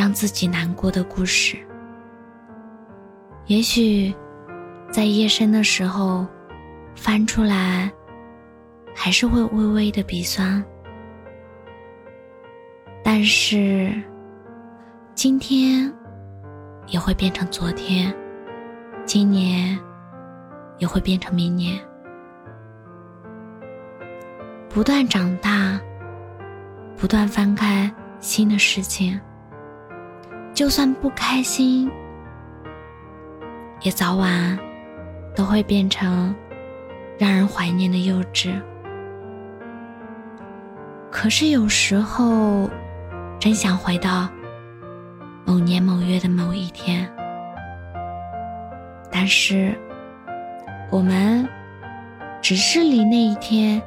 让自己难过的故事，也许在夜深的时候翻出来，还是会微微的鼻酸。但是今天也会变成昨天，今年也会变成明年。不断长大，不断翻开新的事情。就算不开心，也早晚都会变成让人怀念的幼稚。可是有时候，真想回到某年某月的某一天，但是我们只是离那一天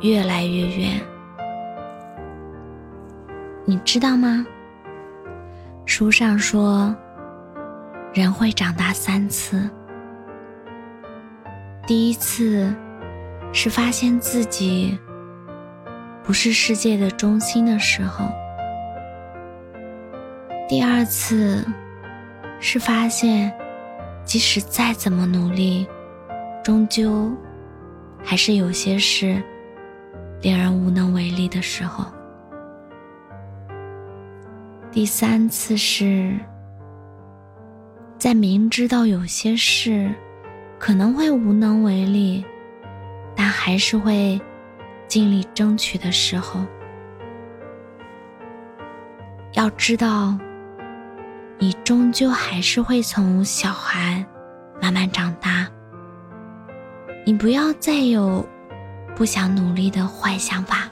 越来越远，你知道吗？书上说，人会长大三次。第一次是发现自己不是世界的中心的时候；第二次是发现即使再怎么努力，终究还是有些事令人无能为力的时候。第三次是在明知道有些事可能会无能为力，但还是会尽力争取的时候。要知道，你终究还是会从小孩慢慢长大。你不要再有不想努力的坏想法。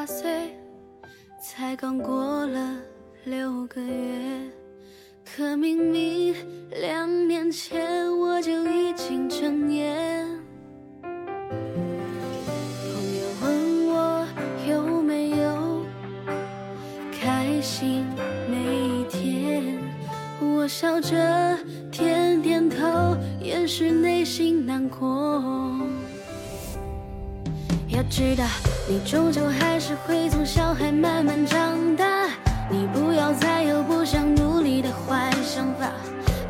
八岁，才刚过了六个月，可明明两年前我就已经成年。朋友问我有没有开心每一天，我笑着点点头，掩饰内心难过。要知道，你终究还是会从小孩慢慢长大。你不要再有不想努力的坏想法。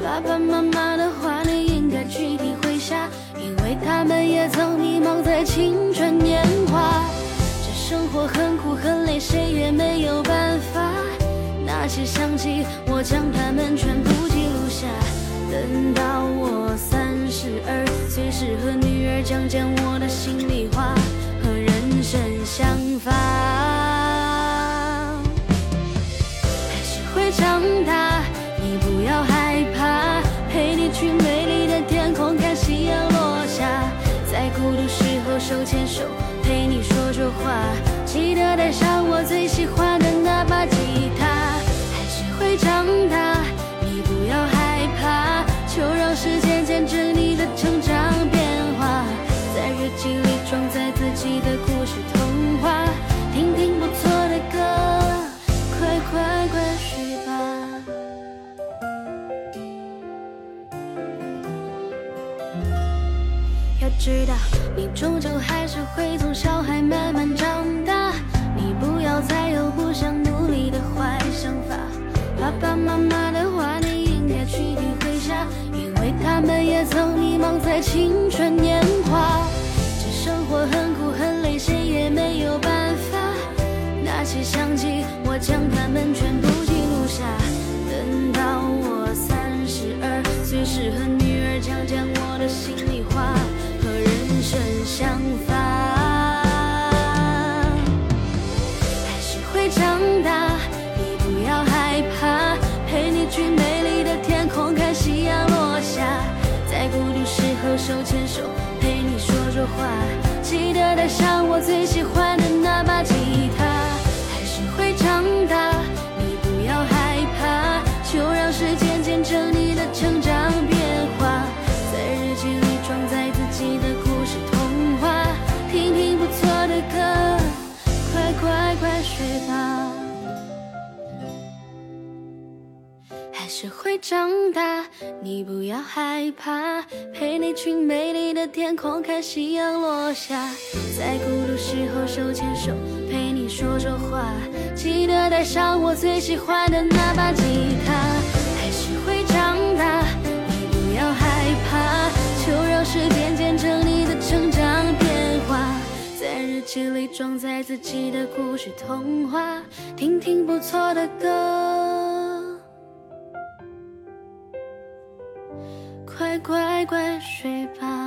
爸爸妈妈的话，你应该去体会下，因为他们也曾迷茫在青春年华。这生活很苦很累，谁也没有办法。那些相机，我将它们全部记录下。等到我三十二岁时，和女儿讲讲我的心里话。和人生想法，还是会长大。你不要害怕，陪你去美丽的天空看夕阳落下，在孤独时候手牵手陪你说说话。记得带上我最喜欢知道你终究还是会从小孩慢慢长大，你不要再有不想努力的坏想法。爸爸妈妈的话你应该去体会下，因为他们也曾迷茫在青春年华。在孤独时候手牵手陪你说说话，记得带上我最喜欢的那把吉他，还是会长大，你不要害怕，就让时间见证你的成长变化，在日记里装载自己的故事童话，听听不错的歌，快快快睡吧。还是会长大，你不要害怕，陪你去美丽的天空看夕阳落下，在孤独时候手牵手陪你说说话，记得带上我最喜欢的那把吉他。还是会长大，你不要害怕，就让时间见证你的成长变化，在日记里装载自己的故事童话，听听不错的歌。快乖乖睡吧。